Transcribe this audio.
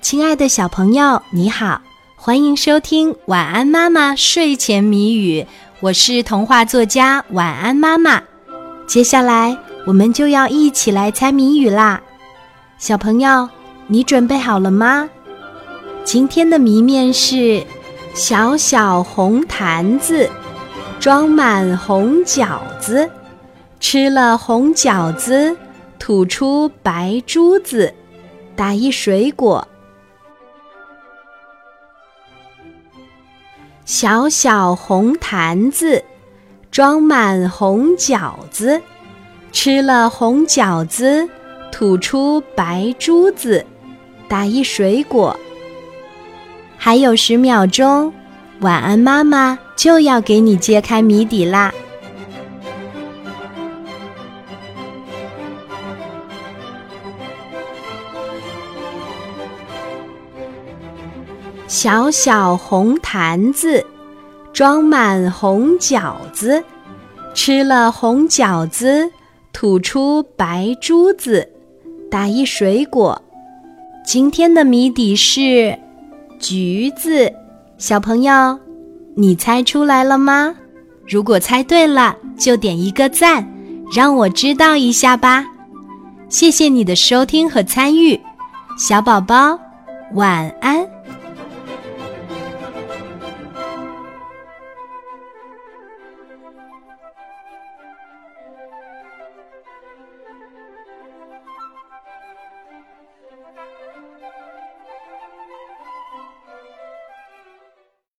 亲爱的小朋友，你好，欢迎收听《晚安妈妈睡前谜语》，我是童话作家晚安妈妈。接下来我们就要一起来猜谜语啦，小朋友，你准备好了吗？今天的谜面是：小小红坛子装满红饺子，吃了红饺子吐出白珠子，打一水果。小小红坛子装满红饺子，吃了红饺子吐出白珠子，打一水果。还有十秒钟，晚安妈妈就要给你揭开谜底啦！小小红坛子装满红饺子，吃了红饺子吐出白珠子，打一水果。今天的谜底是橘子。小朋友，你猜出来了吗？如果猜对了，就点一个赞，让我知道一下吧。谢谢你的收听和参与，小宝宝，晚安。